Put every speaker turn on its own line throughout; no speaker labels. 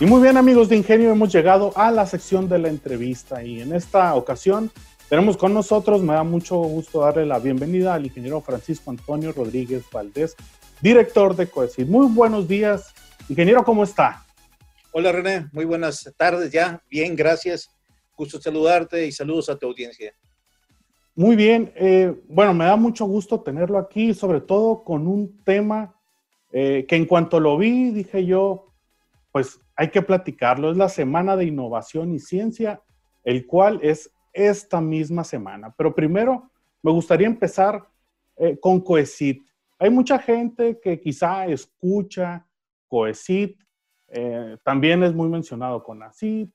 Y muy bien amigos de Ingenio, hemos llegado a la sección de la entrevista y en esta ocasión tenemos con nosotros, me da mucho gusto darle la bienvenida al ingeniero Francisco Antonio Rodríguez Valdés, director de COESID. Muy buenos días, ingeniero, ¿cómo está?
Hola René, muy buenas tardes ya, bien, gracias, gusto saludarte y saludos a tu audiencia.
Muy bien, eh, bueno, me da mucho gusto tenerlo aquí, sobre todo con un tema eh, que en cuanto lo vi, dije yo, pues hay que platicarlo. Es la Semana de Innovación y Ciencia, el cual es esta misma semana. Pero primero me gustaría empezar eh, con COECIT. Hay mucha gente que quizá escucha COECIT, eh, también es muy mencionado con ACID.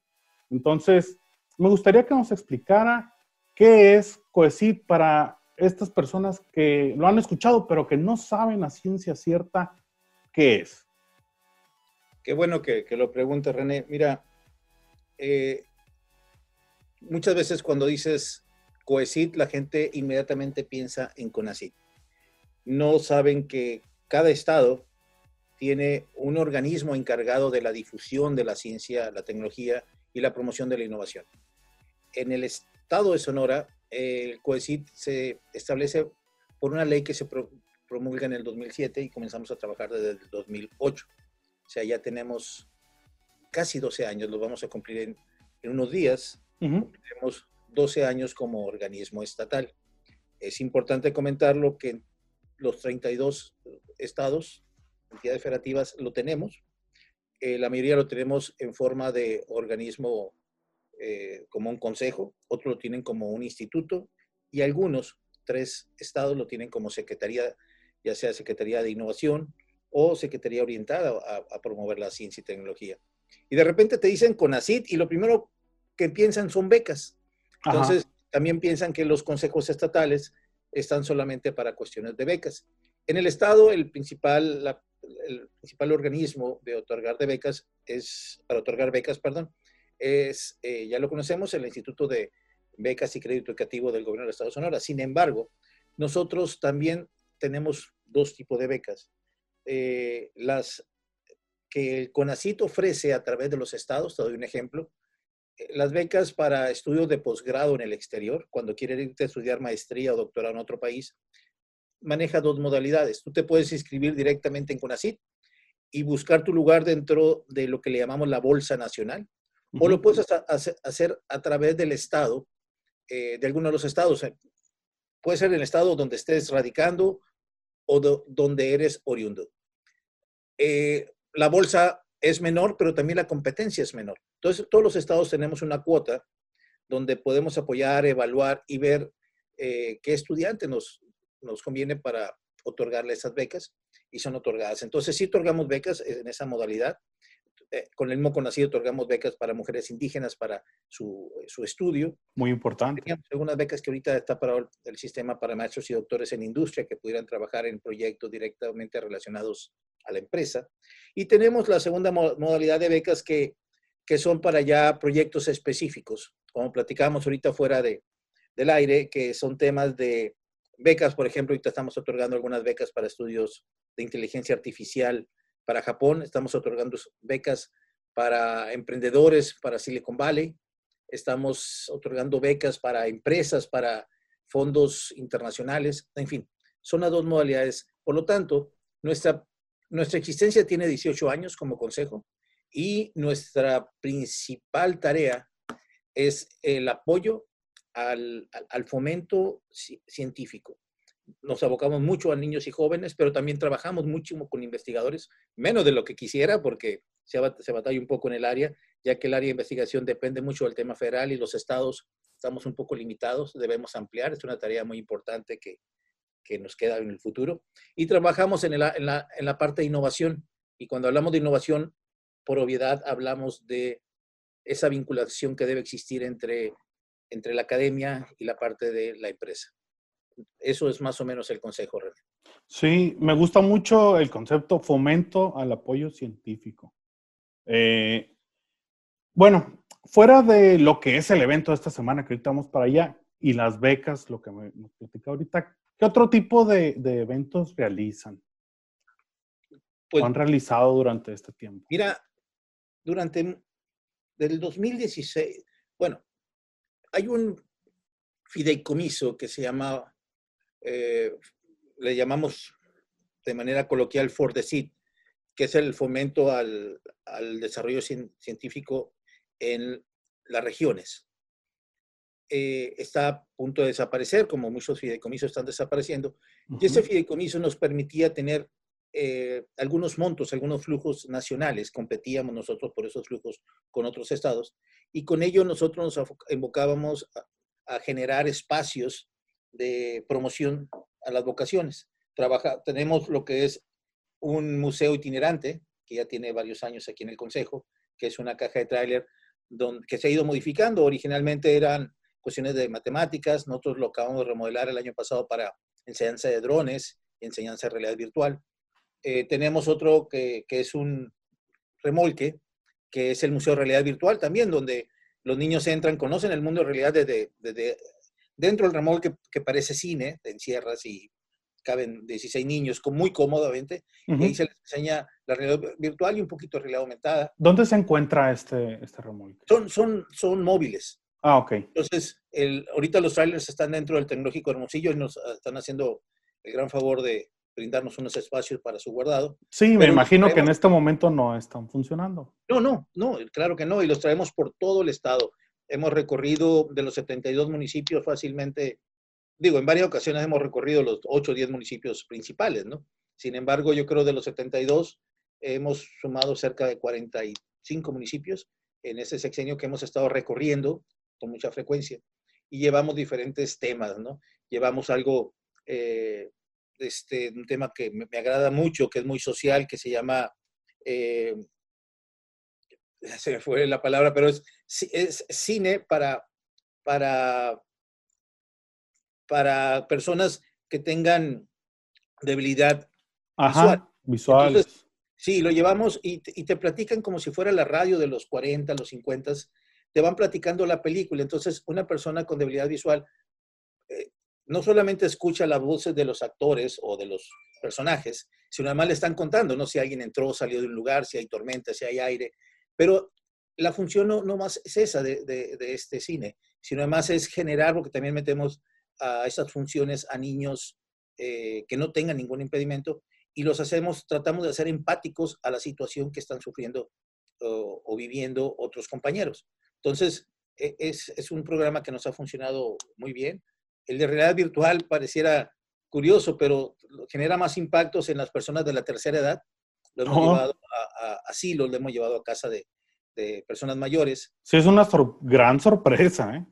Entonces, me gustaría que nos explicara qué es COECIT para estas personas que lo han escuchado, pero que no saben a ciencia cierta qué es.
Qué bueno que, lo pregunte René. Mira, eh, muchas veces cuando dices COECIT, la gente inmediatamente piensa en CONACIT. No saben que cada estado tiene un organismo encargado de la difusión de la ciencia, la tecnología y la promoción de la innovación. En el estado de Sonora, el COECIT se establece por una ley que se promulga en el 2007 y comenzamos a trabajar desde el 2008. O sea, ya tenemos casi 12 años, lo vamos a cumplir en, unos días. Tenemos 12 años como organismo estatal. Es importante comentarlo que los 32 estados, entidades federativas, lo tenemos. Eh, la mayoría lo tenemos en forma de organismo eh, como un consejo, otros lo tienen como un instituto y algunos, tres estados, lo tienen como secretaría, ya sea Secretaría de Innovación, o Secretaría orientada a, promover la ciencia y tecnología. Y de repente te dicen CONACIT y lo primero que piensan son becas. Entonces, también piensan que los consejos estatales están solamente para cuestiones de becas. En el Estado, el principal, el principal organismo de otorgar de becas es, para otorgar becas, perdón, es, eh, ya lo conocemos, el Instituto de Becas y Crédito Educativo del Gobierno del Estado de Sonora. Sin embargo, nosotros también tenemos dos tipos de becas. Eh, las que el CONACIT ofrece a través de los estados, te doy un ejemplo, eh, las becas para estudios de posgrado en el exterior, cuando quieres irte a estudiar maestría o doctorado en otro país, maneja dos modalidades. Tú te puedes inscribir directamente en CONACIT y buscar tu lugar dentro de lo que le llamamos la Bolsa Nacional, o lo puedes hacer a través del estado, eh, de alguno de los estados. Puede ser el estado donde estés radicando o donde eres oriundo. Eh, la bolsa es menor, pero también la competencia es menor. Entonces, todos los estados tenemos una cuota donde podemos apoyar, evaluar y ver eh, qué estudiante nos, nos conviene para otorgarle esas becas y son otorgadas. Entonces, sí otorgamos becas en esa modalidad eh, con el mismo nacido otorgamos becas para mujeres indígenas para su, su estudio.
Muy importante.
Teníamos algunas becas que ahorita está para el sistema para maestros y doctores en industria que pudieran trabajar en proyectos directamente relacionados a la empresa. Y tenemos la segunda modalidad de becas que, que son para ya proyectos específicos, como platicábamos ahorita fuera de, del aire, que son temas de becas, por ejemplo, ahorita estamos otorgando algunas becas para estudios de inteligencia artificial para Japón, estamos otorgando becas para emprendedores, para Silicon Valley, estamos otorgando becas para empresas, para fondos internacionales, en fin, son las dos modalidades. Por lo tanto, nuestra, nuestra existencia tiene 18 años como consejo y nuestra principal tarea es el apoyo al, al fomento científico nos abocamos mucho a niños y jóvenes, pero también trabajamos mucho con investigadores, menos de lo que quisiera, porque se, batalla un poco en el área, ya que el área de investigación depende mucho del tema federal y los estados estamos un poco limitados, debemos ampliar, es una tarea muy importante que, que nos queda en el futuro. Y trabajamos en, en, la, en la parte de innovación, y cuando hablamos de innovación, por obviedad hablamos de esa vinculación que debe existir entre, entre la academia y la parte de la empresa. Eso es más o menos el consejo, René.
Sí, me gusta mucho el concepto fomento al apoyo científico. Eh, bueno, fuera de lo que es el evento de esta semana que ahorita vamos para allá y las becas, lo que me, nos platica ahorita, ¿qué otro tipo de, eventos realizan? Pues, han realizado durante este tiempo?
Mira, durante del 2016, bueno, hay un fideicomiso que se llama, eh, le llamamos de manera coloquial FORDECIT, que es el fomento al, desarrollo científico en las regiones. Eh, está a punto de desaparecer, como muchos fideicomisos están desapareciendo, y ese fideicomiso nos permitía tener eh, algunos montos, algunos flujos nacionales, competíamos nosotros por esos flujos con otros estados, y con ello nosotros nos invocábamos a, generar espacios de promoción a las vocaciones. Trabaja, tenemos lo que es un museo itinerante, que ya tiene varios años aquí en el Consejo, que es una caja de tráiler que se ha ido modificando. Originalmente eran cuestiones de matemáticas, nosotros lo acabamos de remodelar el año pasado para enseñanza de drones, enseñanza de realidad virtual. Eh, tenemos otro que, que, es un remolque, que es el Museo de Realidad Virtual también, donde los niños entran, conocen el mundo de realidad desde, desde dentro del remolque que parece cine, te encierras y caben 16 niños con muy cómodamente, y ahí se les enseña la realidad virtual y un poquito de realidad aumentada.
¿Dónde se encuentra este, este remolque?
Son, son, son móviles.
Ah, ok.
Entonces, el, ahorita los trailers están dentro del Tecnológico Hermosillo y nos ah, están haciendo el gran favor de brindarnos unos espacios para su guardado.
Sí, me imagino que en este momento no están funcionando.
No, no, no, claro que no, y los traemos por todo el estado. Hemos recorrido de los 72 municipios fácilmente digo, en varias ocasiones hemos recorrido los 8 o 10 municipios principales, ¿no? Sin embargo, yo creo de los 72 hemos sumado cerca de 45 municipios en ese sexenio que hemos estado recorriendo con mucha frecuencia y llevamos diferentes temas, ¿no? Llevamos algo, eh, este, un tema que me, agrada mucho, que es muy social, que se llama, eh, se me fue la palabra, pero es, es cine para, para para personas que tengan debilidad
visual. Visuales.
sí, lo llevamos y, te platican como si fuera la radio de los 40, los 50, te van platicando la película. Entonces, una persona con debilidad visual eh, no solamente escucha las voces de los actores o de los personajes, sino además le están contando, ¿no? Si alguien entró, salió de un lugar, si hay tormenta, si hay aire. Pero la función no, no más es esa de, de, de este cine, sino además es generar, porque también metemos a esas funciones a niños eh, que no tengan ningún impedimento y los hacemos, tratamos de hacer empáticos a la situación que están sufriendo o, viviendo otros compañeros. Entonces, e, es, es, un programa que nos ha funcionado muy bien. El de realidad virtual pareciera curioso, pero genera más impactos en las personas de la tercera edad. Lo hemos llevado a, asilo, lo hemos llevado a casa de, de personas mayores.
Sí, es una gran sorpresa, ¿eh?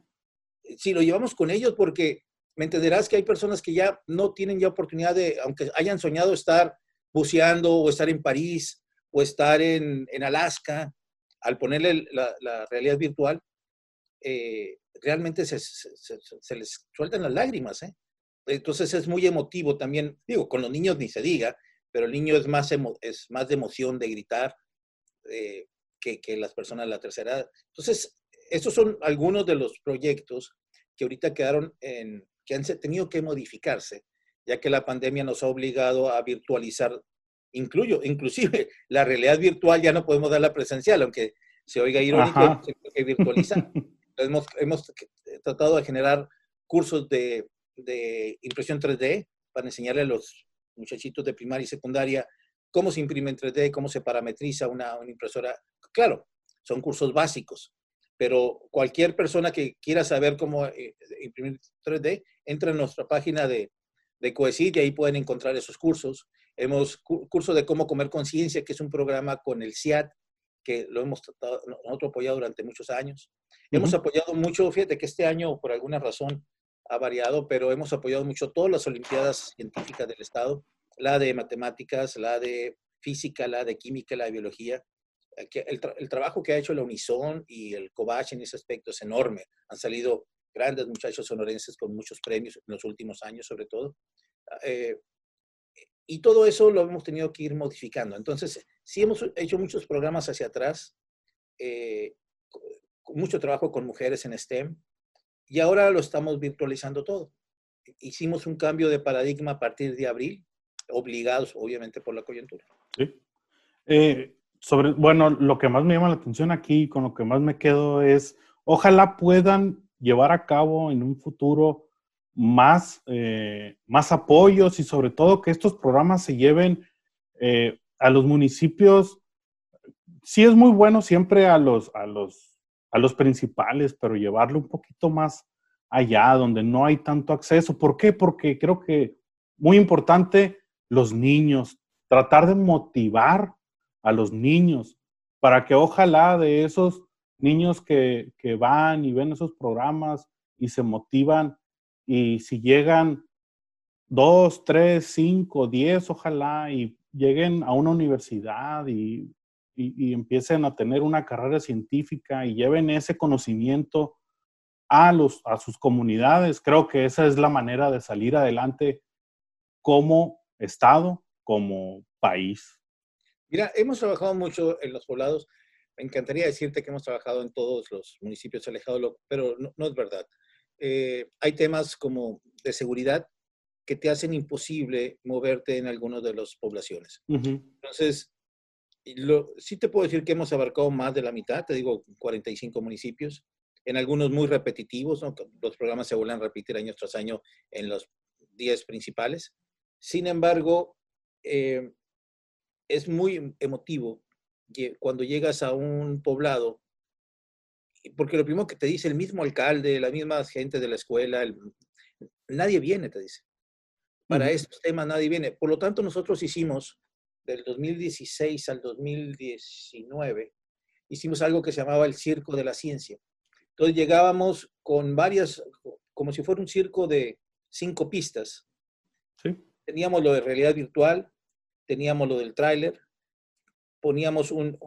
Sí, lo llevamos con ellos porque me entenderás que hay personas que ya no tienen ya oportunidad de, aunque hayan soñado estar buceando o estar en París o estar en, Alaska, al ponerle la, realidad virtual, eh, realmente se, les sueltan las lágrimas. ¿eh? Entonces es muy emotivo también, digo, con los niños ni se diga, pero el niño es más, es más de emoción de gritar eh, que, que, las personas de la tercera edad. Entonces, estos son algunos de los proyectos que ahorita quedaron en, que han tenido que modificarse, ya que la pandemia nos ha obligado a virtualizar, incluyo, inclusive la realidad virtual ya no podemos darla presencial, aunque se oiga irónico, que virtualizar. hemos, hemos tratado de generar cursos de, de impresión 3D para enseñarle a los muchachitos de primaria y secundaria cómo se imprime en 3D, cómo se parametriza una, una, impresora. Claro, son cursos básicos, pero cualquier persona que quiera saber cómo eh, imprimir 3D, entra en nuestra página de, de Coesit y ahí pueden encontrar esos cursos. Hemos curso de cómo comer conciencia, que es un programa con el CIAT, que lo hemos tratado, nosotros apoyado durante muchos años. Hemos apoyado mucho, fíjate que este año por alguna razón ha variado, pero hemos apoyado mucho todas las Olimpiadas Científicas del Estado, la de matemáticas, la de física, la de química, la de biología. El, trabajo que ha hecho la Unison y el Cobach en ese aspecto es enorme. Han salido grandes muchachos sonorenses con muchos premios en los últimos años, sobre todo. Eh, y todo eso lo hemos tenido que ir modificando. Entonces, sí hemos hecho muchos programas hacia atrás, eh, mucho trabajo con mujeres en STEM, y ahora lo estamos virtualizando todo. Hicimos un cambio de paradigma a partir de abril, obligados obviamente por la coyuntura.
Sí. Eh, sobre, bueno, lo que más me llama la atención aquí, con lo que más me quedo es, ojalá puedan llevar a cabo en un futuro más, eh, más apoyos y sobre todo que estos programas se lleven eh, a los municipios. Sí es muy bueno siempre a los, a los, a los principales, pero llevarlo un poquito más allá, donde no hay tanto acceso. ¿Por qué? Porque creo que muy importante los niños, tratar de motivar a los niños para que ojalá de esos niños que, que van y ven esos programas y se motivan y si llegan dos, tres, cinco, diez, ojalá, y lleguen a una universidad y, y, empiecen a tener una carrera científica y lleven ese conocimiento a, los, a sus comunidades, creo que esa es la manera de salir adelante como Estado, como país.
Mira, hemos trabajado mucho en los poblados. Me encantaría decirte que hemos trabajado en todos los municipios alejados, pero no, no es verdad. Eh, hay temas como de seguridad que te hacen imposible moverte en algunas de las poblaciones. Entonces, lo, sí te puedo decir que hemos abarcado más de la mitad, te digo 45 municipios, en algunos muy repetitivos, los programas se vuelven a repetir año tras año en los 10 principales. Sin embargo, eh, es muy emotivo cuando llegas a un poblado porque lo primero que te dice el mismo alcalde, la misma gente de la escuela, nadie viene, te dice. Para estos temas nadie viene. Por lo tanto, nosotros hicimos, del 2016 al 2019, hicimos algo que se llamaba el Circo de la Ciencia. Entonces llegábamos con varias, como si fuera un circo de cinco pistas. Teníamos lo de realidad virtual, teníamos lo del tráiler, poníamos un,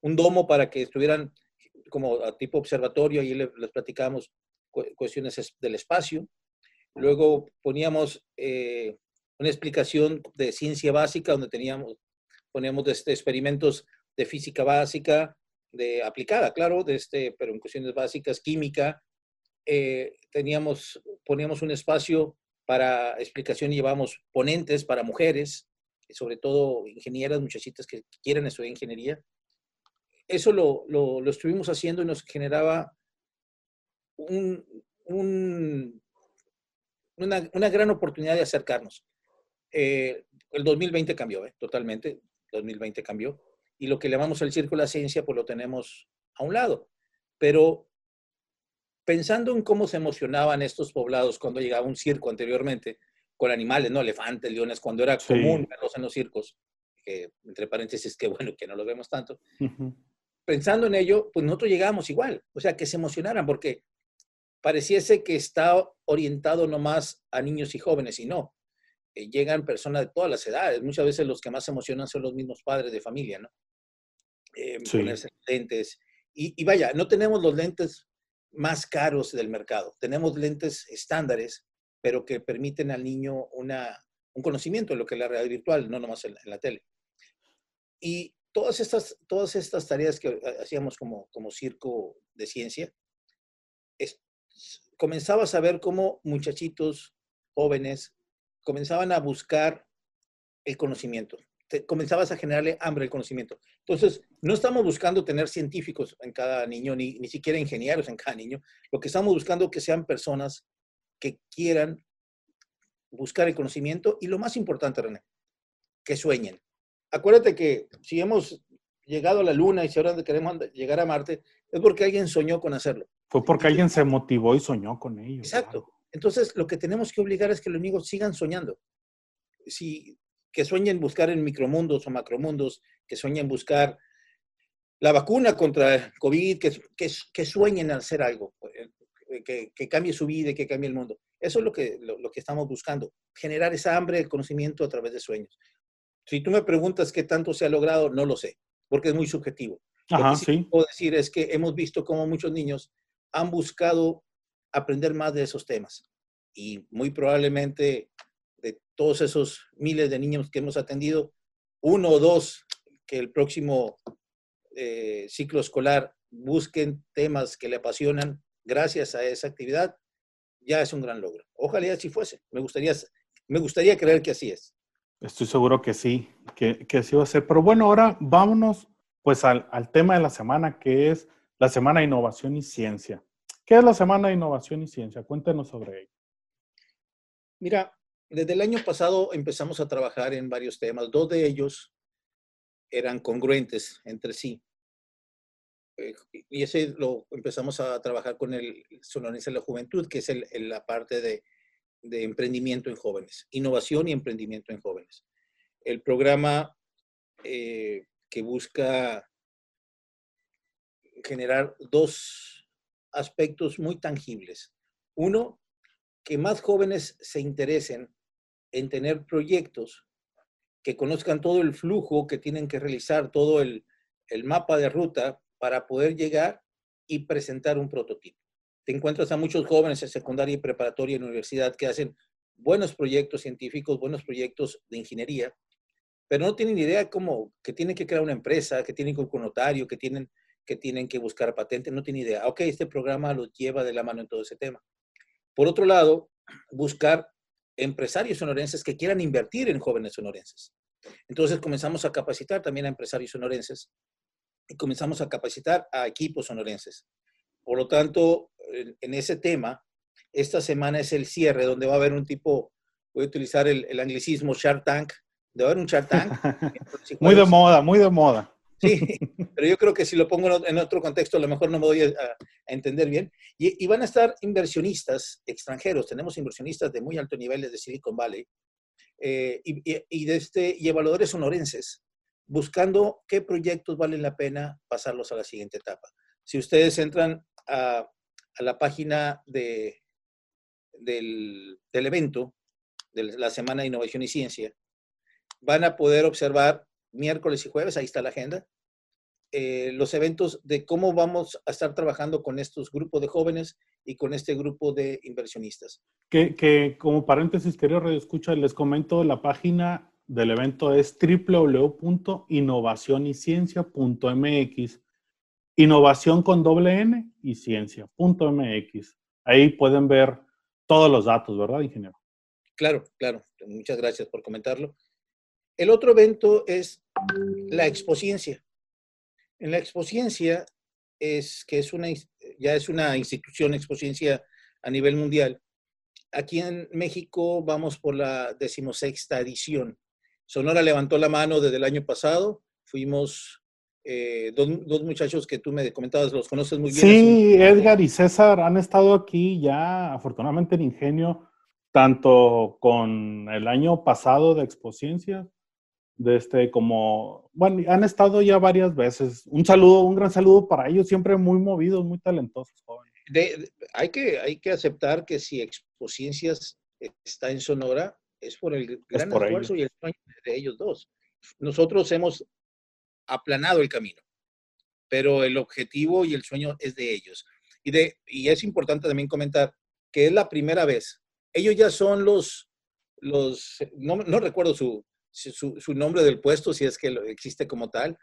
un domo para que estuvieran como a tipo observatorio, ahí les, platicábamos cuestiones del espacio. Luego poníamos eh, una explicación de ciencia básica, donde teníamos, poníamos este, experimentos de física básica, de aplicada, claro, de este, pero en cuestiones básicas, química. Eh, teníamos, poníamos un espacio para explicación y llevamos ponentes para mujeres, sobre todo ingenieras, muchachitas que quieren estudiar ingeniería eso lo, lo, estuvimos haciendo y nos generaba un, una, una, gran oportunidad de acercarnos. Eh, el 2020 cambió, ¿eh? totalmente, 2020 cambió. Y lo que llamamos el círculo de la ciencia, pues lo tenemos a un lado. Pero pensando en cómo se emocionaban estos poblados cuando llegaba un circo anteriormente, con animales, ¿no? Elefantes, leones, cuando era común verlos en los circos, que entre paréntesis, que bueno que no los vemos tanto pensando en ello, pues nosotros llegamos igual, o sea, que se emocionaran, porque pareciese que está orientado nomás a niños y jóvenes, y no. Eh, llegan personas de todas las edades. Muchas veces los que más se emocionan son los mismos padres de familia, ¿no? Eh, ponerse lentes. Y, vaya, no tenemos los lentes más caros del mercado. Tenemos lentes estándares, pero que permiten al niño una, un conocimiento de lo que es la realidad virtual, no nomás en, en la tele. Y todas estas, todas estas tareas que hacíamos como, como circo de ciencia, comenzabas a ver cómo muchachitos jóvenes comenzaban a buscar el conocimiento. comenzabas a generarle hambre al conocimiento. Entonces, no estamos buscando tener científicos en cada niño, ni, ni siquiera ingenieros en cada niño. Lo que estamos buscando es que sean personas que quieran buscar el conocimiento y lo más importante, René, que sueñen acuérdate que si hemos llegado a la Luna y si ahora queremos llegar a Marte, es porque alguien soñó con hacerlo.
Fue porque alguien se motivó y soñó con ello.
Exacto. Entonces, lo que tenemos que obligar es que los niños sigan soñando. Si, que sueñen buscar en micromundos o macromundos, que sueñen buscar la vacuna contra el COVID, que, que, que sueñen hacer algo, eh, que, que, cambie su vida y que cambie el mundo. Eso es lo que, lo, lo que estamos buscando, generar esa hambre de conocimiento a través de sueños. Si tú me preguntas qué tanto se ha logrado, no lo sé. porque es muy subjetivo.
Ajá,
Lo que
sí.
puedo decir es que hemos visto cómo muchos niños han buscado aprender más de esos temas. Y muy probablemente de todos esos miles de niños que hemos atendido, uno o dos que el próximo eh, ciclo escolar busquen temas que le apasionan gracias a esa actividad, ya es un gran logro. Ojalá así fuese. Me gustaría, me gustaría creer que así es.
Estoy seguro que sí, que, que así va a ser. Pero bueno, ahora vámonos pues al, al tema de la semana, que es la Semana de Innovación y Ciencia. ¿Qué es la Semana de Innovación y Ciencia? Cuéntenos sobre ello.
Mira, desde el año pasado empezamos a trabajar en varios temas. Dos de ellos eran congruentes entre sí. Eh, y ese lo empezamos a trabajar con el Sonorense de la Juventud, que es la parte de, emprendimiento en jóvenes, innovación y emprendimiento en jóvenes. El programa eh, que busca generar dos aspectos muy tangibles. Uno, que más jóvenes se interesen en tener proyectos, que conozcan todo el flujo que tienen que realizar, todo el mapa de ruta para poder llegar y presentar un prototipo. Te encuentras a muchos jóvenes en secundaria y preparatoria en universidad que hacen buenos proyectos científicos, buenos proyectos de ingeniería, pero no tienen idea cómo, que tienen que crear una empresa, que tienen que con notario, que tienen, que tienen que buscar patente, no tienen idea. Ok, este programa los lleva de la mano en todo ese tema. Por otro lado, buscar empresarios sonorenses que quieran invertir en jóvenes sonorenses. Entonces comenzamos a capacitar también a empresarios sonorenses comenzamos a capacitar a equipos sonorenses. Por lo tanto, en, ese tema, esta semana es el cierre donde va a haber un tipo, voy a utilizar el, el anglicismo Shark Tank, de haber un Shark Tank.
muy de moda, muy de moda.
Sí, pero yo creo que si lo pongo en otro contexto, a lo mejor no me voy a, a entender bien. Y, y, van a estar inversionistas extranjeros. Tenemos inversionistas de muy alto nivel de Silicon Valley eh, y, y, de este, y evaluadores sonorenses buscando qué proyectos valen la pena pasarlos a la siguiente etapa. Si ustedes entran a, la página de, del, evento, de la Semana de Innovación y Ciencia, van a poder observar miércoles y jueves, ahí está la agenda, eh, los eventos de cómo vamos a estar trabajando con estos grupos de jóvenes y con este grupo de inversionistas.
Que, como paréntesis, querido Radio les comento, la página del evento es www.innovacionyciencia.mx. Innovación con doble N y ciencia.mx. Ahí pueden ver todos los datos, ¿verdad, ingeniero?
Claro, claro. Muchas gracias por comentarlo. El otro evento es la Expociencia. En la Expociencia es que es una, ya es una institución Expociencia a nivel mundial. Aquí en México vamos por la decimosexta edición. Sonora levantó la mano desde el año pasado. Fuimos eh, dos, dos, muchachos que tú me comentabas, los conoces muy bien.
Sí, Edgar y César han estado aquí ya, afortunadamente en Ingenio, tanto con el año pasado de Expociencia, de este como, bueno, han estado ya varias veces. Un saludo, un gran saludo para ellos, siempre muy movidos, muy talentosos,
de, hay, que, hay que aceptar que si Expociencias está en Sonora, es por el gran por esfuerzo ellos. y el sueño de ellos dos. Nosotros hemos aplanado el camino, pero el objetivo y el sueño es de ellos. Y, de, y es importante también comentar que es la primera vez. Ellos ya son los, los no, no recuerdo su, su, su, nombre del puesto, si es que existe como tal,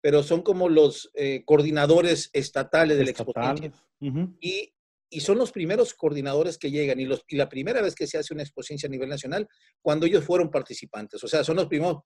pero son como los eh, coordinadores estatales del Exposición. Uh -huh. y, y, son los primeros coordinadores que llegan y, los, y, la primera vez que se hace una exposición a nivel nacional, cuando ellos fueron participantes. O sea, son los primeros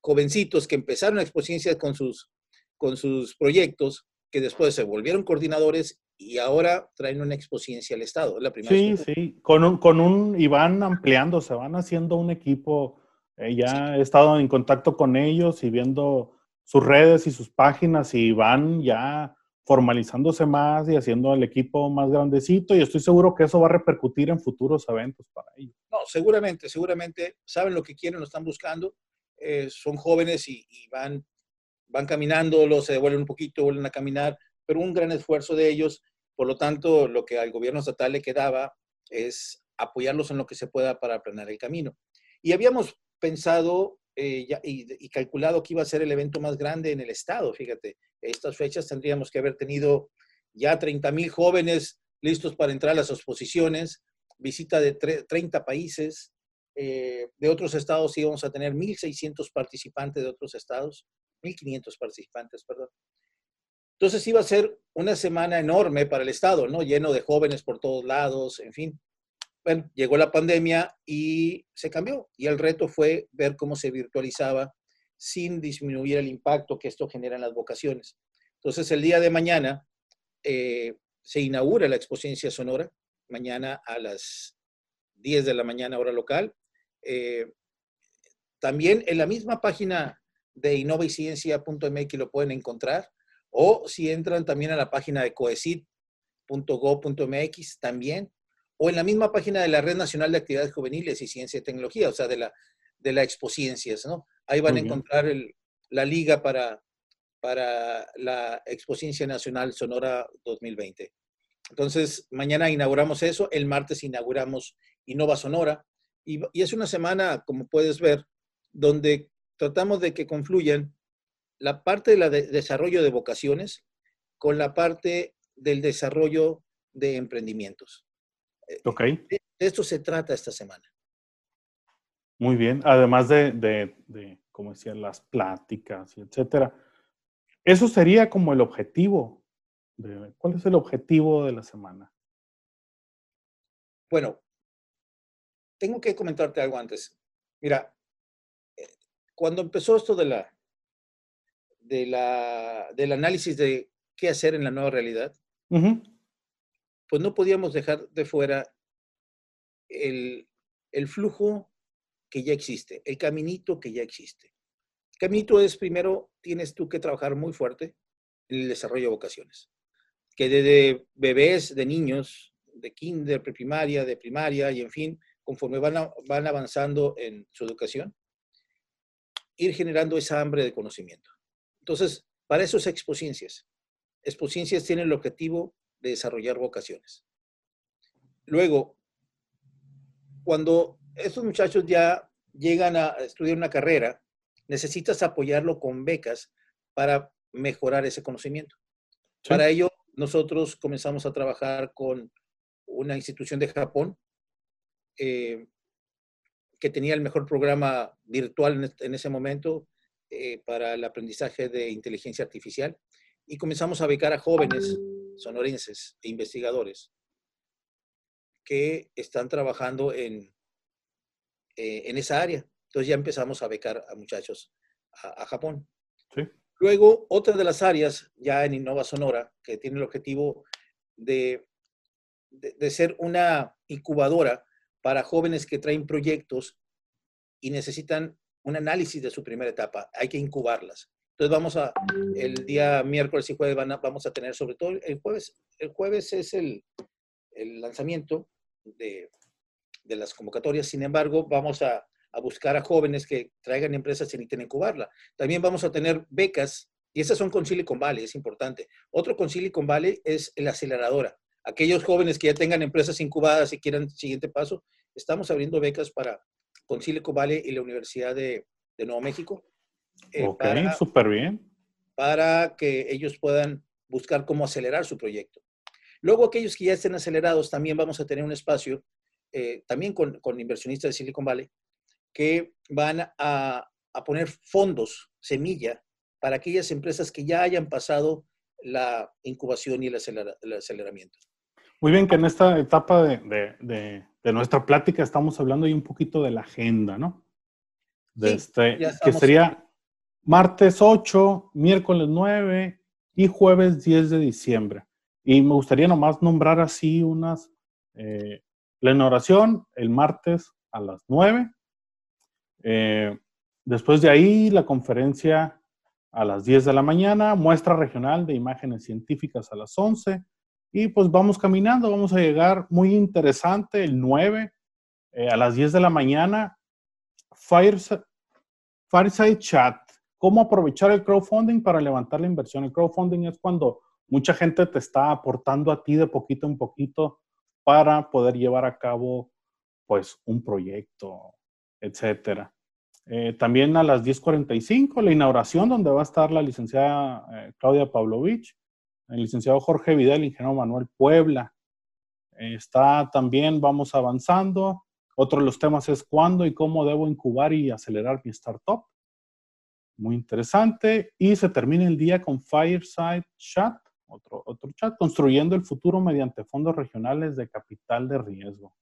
jovencitos que empezaron a exposición con sus, con sus proyectos, que después se volvieron coordinadores y ahora traen una exposición al Estado. Es la primera
sí, vez. sí, con un, con un, y van ampliando, se van haciendo un equipo eh, ya sí. he estado en contacto con ellos y viendo sus redes y sus páginas y van ya formalizándose más y haciendo el equipo más grandecito y estoy seguro que eso va a repercutir en futuros eventos para ellos.
No, seguramente, seguramente saben lo que quieren, lo están buscando, eh, son jóvenes y, y, van, van caminando, los se devuelven un poquito, vuelven a caminar, pero un gran esfuerzo de ellos, por lo tanto, lo que al gobierno estatal le quedaba es apoyarlos en lo que se pueda para aplanar el camino. Y habíamos pensado eh, y, calculado que iba a ser el evento más grande en el estado. Fíjate, estas fechas tendríamos que haber tenido ya 30 mil jóvenes listos para entrar a las exposiciones, visita de 30 países. Eh, de otros estados íbamos a tener 1.600 participantes de otros estados, 1.500 participantes, perdón. Entonces iba a ser una semana enorme para el estado, ¿no? Lleno de jóvenes por todos lados, en fin. Bueno, llegó la pandemia y se cambió. Y el reto fue ver cómo se virtualizaba sin disminuir el impacto que esto genera en las vocaciones. Entonces, el día de mañana eh, se inaugura la Exposición Sonora, mañana a las 10 de la mañana hora local. Eh, también en la misma página de innovaciencia.mx lo pueden encontrar, o si entran también a la página de coesit.go.mx también, o en la misma página de la Red Nacional de Actividades Juveniles y Ciencia y Tecnología, o sea, de la, de la Expociencias, ¿no? Ahí van a encontrar la liga para, para la Expociencia Nacional Sonora 2020. Entonces, mañana inauguramos eso, el martes inauguramos Innova Sonora, y, es una semana, como puedes ver, donde tratamos de que confluyan la parte del de desarrollo de vocaciones con la parte del desarrollo de emprendimientos.
Eh, ok.
De esto se trata esta semana.
Muy bien, además de, de, como decía, las pláticas, etcétera. Eso sería como el objetivo. De, ¿Cuál es el objetivo de la semana?
Bueno, tengo que comentarte algo antes. Mira, eh, cuando empezó esto de la, de la, del análisis de qué hacer en la nueva realidad, pues no podíamos dejar de fuera el, el, flujo que ya existe, el caminito que ya existe. El caminito es, primero, tienes tú que trabajar muy fuerte en el desarrollo de vocaciones, que desde bebés, de niños, de kinder, preprimaria, de primaria y en fin, conforme van, van avanzando en su educación, ir generando esa hambre de conocimiento. Entonces, para eso es Expociencias. Expociencias tiene el objetivo de desarrollar vocaciones. Luego, cuando estos muchachos ya llegan a estudiar una carrera, necesitas apoyarlo con becas para mejorar ese conocimiento. Para ello, nosotros comenzamos a trabajar con una institución de Japón eh, que tenía el mejor programa virtual en, ese momento eh, para el aprendizaje de inteligencia artificial y comenzamos a becar a jóvenes sonorenses e investigadores que están trabajando en, eh, en esa área. Entonces ya empezamos a becar a muchachos a, Japón. Luego, otra de las áreas ya en Innova Sonora, que tiene el objetivo de, de ser una incubadora para jóvenes que traen proyectos y necesitan un análisis de su primera etapa. Hay que incubarlas. Entonces vamos a, el día miércoles y jueves vamos a tener sobre todo el jueves. El jueves es el, el lanzamiento de, de, las convocatorias. Sin embargo, vamos a, a, buscar a jóvenes que traigan empresas y necesiten incubarla. También vamos a tener becas y esas son con Silicon Valley, es importante. Otro con Silicon Valley es la aceleradora. Aquellos jóvenes que ya tengan empresas incubadas y quieran siguiente paso, estamos abriendo becas para con Silicon Valley y la Universidad de, Nuevo México.
Eh, ok, súper bien.
Para que ellos puedan buscar cómo acelerar su proyecto. Luego, aquellos que ya estén acelerados, también vamos a tener un espacio, eh, también con, inversionistas de Silicon Valley, que van a, poner fondos, semilla, para aquellas empresas que ya hayan pasado la incubación y el, aceleramiento.
Muy bien, que en esta etapa de, nuestra plática estamos hablando ahí un poquito de la agenda, ¿no? De este, que sería martes 8, miércoles 9 y jueves 10 de diciembre. Y me gustaría nomás nombrar así unas, eh, la inauguración el martes a las 9. Eh, después de ahí, la conferencia a las 10 de la mañana, muestra regional de imágenes científicas a las 11 y pues vamos caminando, vamos a llegar muy interesante el 9 eh, a las 10 de la mañana. Fireside, Fireside Chat. ¿Cómo aprovechar el crowdfunding para levantar la inversión? El crowdfunding es cuando mucha gente te está aportando a ti de poquito en poquito para poder llevar a cabo pues un proyecto, etcétera. Eh, también a las 10.45, la inauguración, donde va a estar la licenciada eh, Claudia Pavlovich, el licenciado Jorge Vidal, ingeniero Manuel Puebla. está también, vamos avanzando. Otro de los temas es cuándo y cómo debo incubar y acelerar mi startup. Muy interesante. Y se termina el día con Fireside Chat, otro, otro chat, construyendo el futuro mediante fondos regionales de capital de riesgo.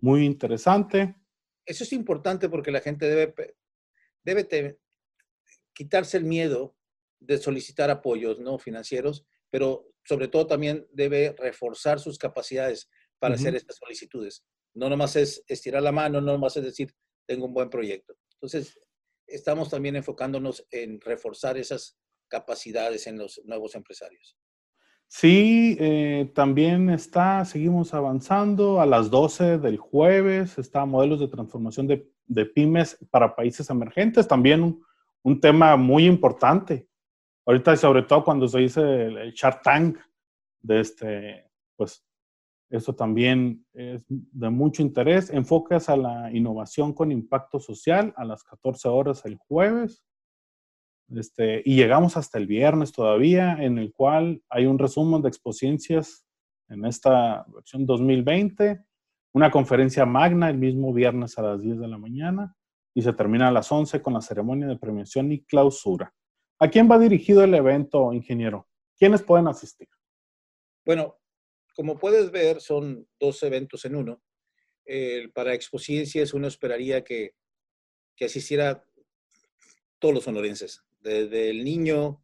Muy interesante.
Eso es importante porque la gente debe, debe quitarse el miedo de solicitar apoyos ¿no? financieros, pero sobre todo también debe reforzar sus capacidades para hacer estas solicitudes. No nomás es estirar la mano, no nomás es decir, tengo un buen proyecto. Entonces, estamos también enfocándonos en reforzar esas capacidades en los nuevos empresarios.
Sí, eh, también está, seguimos avanzando. A las 12 del jueves está modelos de transformación de, pymes para países emergentes, también un, un, tema muy importante. Ahorita, sobre todo cuando se dice el, el Shark Tank, de este, pues eso también es de mucho interés. Enfocas a la innovación con impacto social a las 14 horas el jueves. Este, y llegamos hasta el viernes todavía, en el cual hay un resumen de exposiencias en esta versión 2020, una conferencia magna el mismo viernes a las 10 de la mañana y se termina a las 11 con la ceremonia de premiación y clausura. ¿A quién va dirigido el evento, ingeniero? ¿Quiénes pueden asistir?
Bueno, como puedes ver, son dos eventos en uno. para Expociencias uno esperaría que, que asistiera todos los sonorenses, desde el niño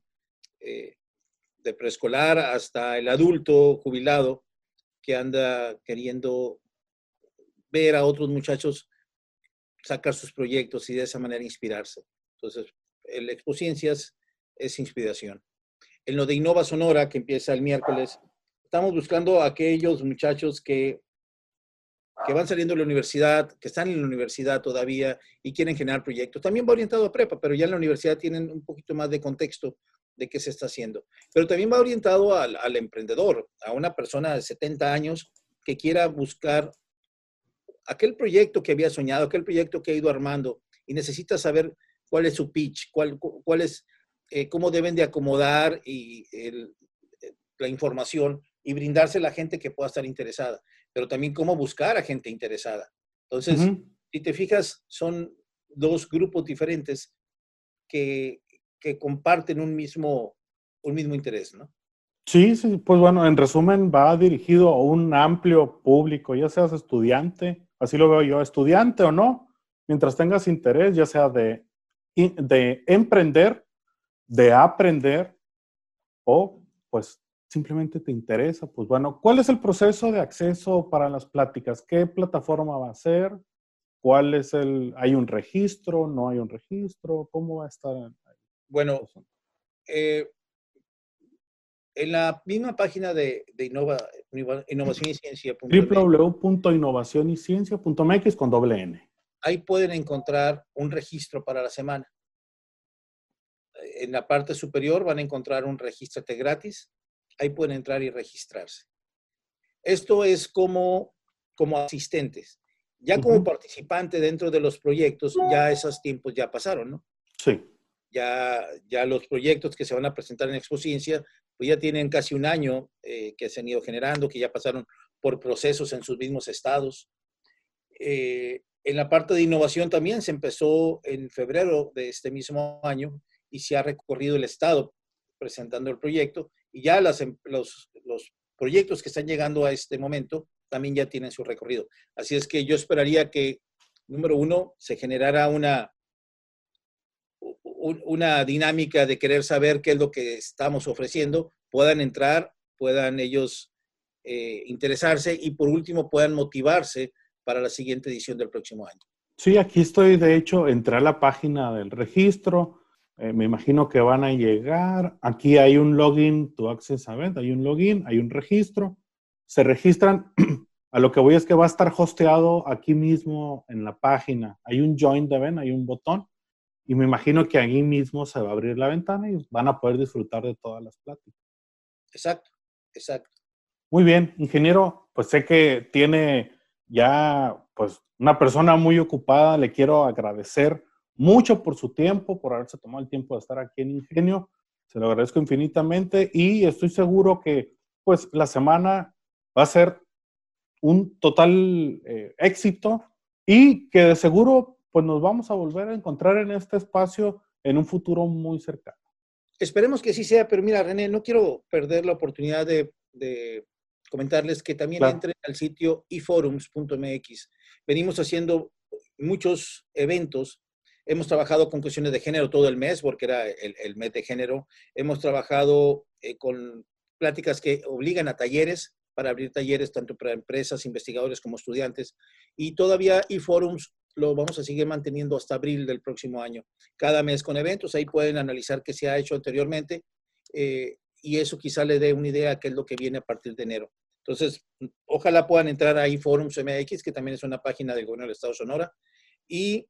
eh, de preescolar hasta el adulto jubilado que anda queriendo ver a otros muchachos sacar sus proyectos y de esa manera inspirarse. Entonces, el Expociencias es inspiración. En lo de Innova Sonora, que empieza el miércoles, estamos buscando a aquellos muchachos que, que van saliendo de la universidad, que están en la universidad todavía y quieren generar proyectos. También va orientado a prepa, pero ya en la universidad tienen un poquito más de contexto de qué se está haciendo. Pero también va orientado al, al emprendedor, a una persona de 70 años que quiera buscar aquel proyecto que había soñado, aquel proyecto que ha ido armando y necesita saber cuál es su pitch, cuál, cuál es, eh, cómo deben de acomodar y el, la información y brindarse a la gente que pueda estar interesada, pero también cómo buscar a gente interesada. Entonces, si te fijas, son dos grupos diferentes que, que, comparten un mismo, un mismo interés, ¿no?
Sí, sí, pues bueno, en resumen, va dirigido a un amplio público, ya seas estudiante, así lo veo yo, estudiante o no, mientras tengas interés, ya sea de, de emprender, de aprender o pues simplemente te interesa, pues bueno, ¿cuál es el proceso de acceso para las pláticas? ¿Qué plataforma va a ser? ¿Cuál es el, hay un registro? ¿No hay un registro? ¿Cómo va a estar?
Bueno, eh, en la misma página de, de Innova, Innovación y Ciencia.
www.innovacionyciencia.mx con doble N.
Ahí pueden encontrar un registro para la semana. En la parte superior van a encontrar un registro gratis ahí pueden entrar y registrarse. Esto es como, como asistentes. Ya como participante dentro de los proyectos, ya esos tiempos ya pasaron, ¿no?
Sí.
Ya, ya los proyectos que se van a presentar en Expociencia, pues ya tienen casi un año eh, que se han ido generando, que ya pasaron por procesos en sus mismos estados. Eh, en la parte de innovación también se empezó en febrero de este mismo año y se ha recorrido el estado presentando el proyecto y ya em, los, los proyectos que están llegando a este momento también ya tienen su recorrido. Así es que yo esperaría que, número uno, se generara una, una dinámica de querer saber qué es lo que estamos ofreciendo, puedan entrar, puedan ellos eh, interesarse y por último puedan motivarse para la siguiente edición del próximo año.
Sí, aquí estoy, de hecho, entré a la página del registro, eh, me imagino que van a llegar. Aquí hay un login to access event, hay un login, hay un registro. Se registran. a lo que voy es que va a estar hosteado aquí mismo en la página. Hay un join de event, hay un botón. Y me imagino que ahí mismo se va a abrir la ventana y van a poder disfrutar de todas las pláticas.
Exacto, exacto.
Muy bien, ingeniero, pues sé que tiene ya pues una persona muy ocupada, le quiero agradecer mucho por su tiempo, por haberse tomado el tiempo de estar aquí en Ingenio. Se lo agradezco infinitamente y estoy seguro que pues la semana va a ser un total eh, éxito y que de seguro pues nos vamos a volver a encontrar en este espacio en un futuro muy cercano.
Esperemos que sí sea, pero mira, René, no quiero perder la oportunidad de, comentarles que también entren al sitio eforums.mx. Venimos haciendo muchos eventos. Hemos trabajado con cuestiones de género todo el mes, porque era el, mes de género. Hemos trabajado eh, con pláticas que obligan a talleres, para abrir talleres tanto para empresas, investigadores como estudiantes. Y todavía eForums lo vamos a seguir manteniendo hasta abril del próximo año. Cada mes con eventos, ahí pueden analizar qué se ha hecho anteriormente eh, y eso quizá le dé una idea de qué es lo que viene a partir de enero. Entonces, ojalá puedan entrar a Forums MX, que también es una página del gobierno del Estado de Sonora. Y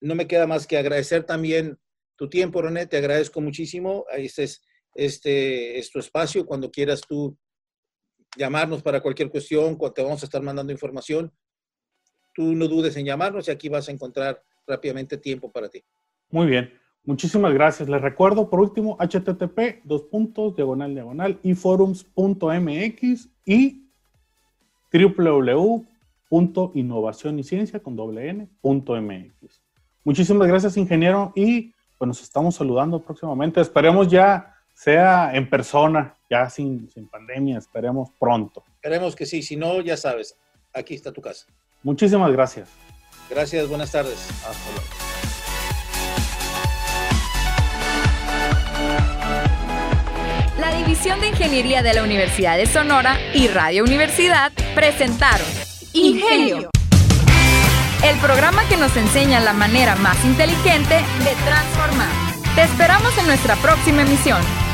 no me queda más que agradecer también tu tiempo, René, te agradezco muchísimo. Este es, este es tu espacio, cuando quieras tú llamarnos para cualquier cuestión, te vamos a estar mandando información tú no dudes en llamarnos y aquí vas a encontrar rápidamente tiempo para ti.
Muy bien. Muchísimas gracias. Les recuerdo por último http dos puntos diagonal diagonal y y www.innovacionyciencia con doble. Muchísimas gracias, ingeniero, y pues nos estamos saludando próximamente. Esperemos ya sea en persona, ya sin, sin pandemia, esperemos pronto.
Esperemos que sí, si no, ya sabes, aquí está tu casa.
Muchísimas gracias.
Gracias, buenas tardes.
Hasta luego.
La División de Ingeniería de la Universidad de Sonora y Radio Universidad presentaron Ingenio, el programa que nos enseña la manera más inteligente de transformar. Te esperamos en nuestra próxima emisión.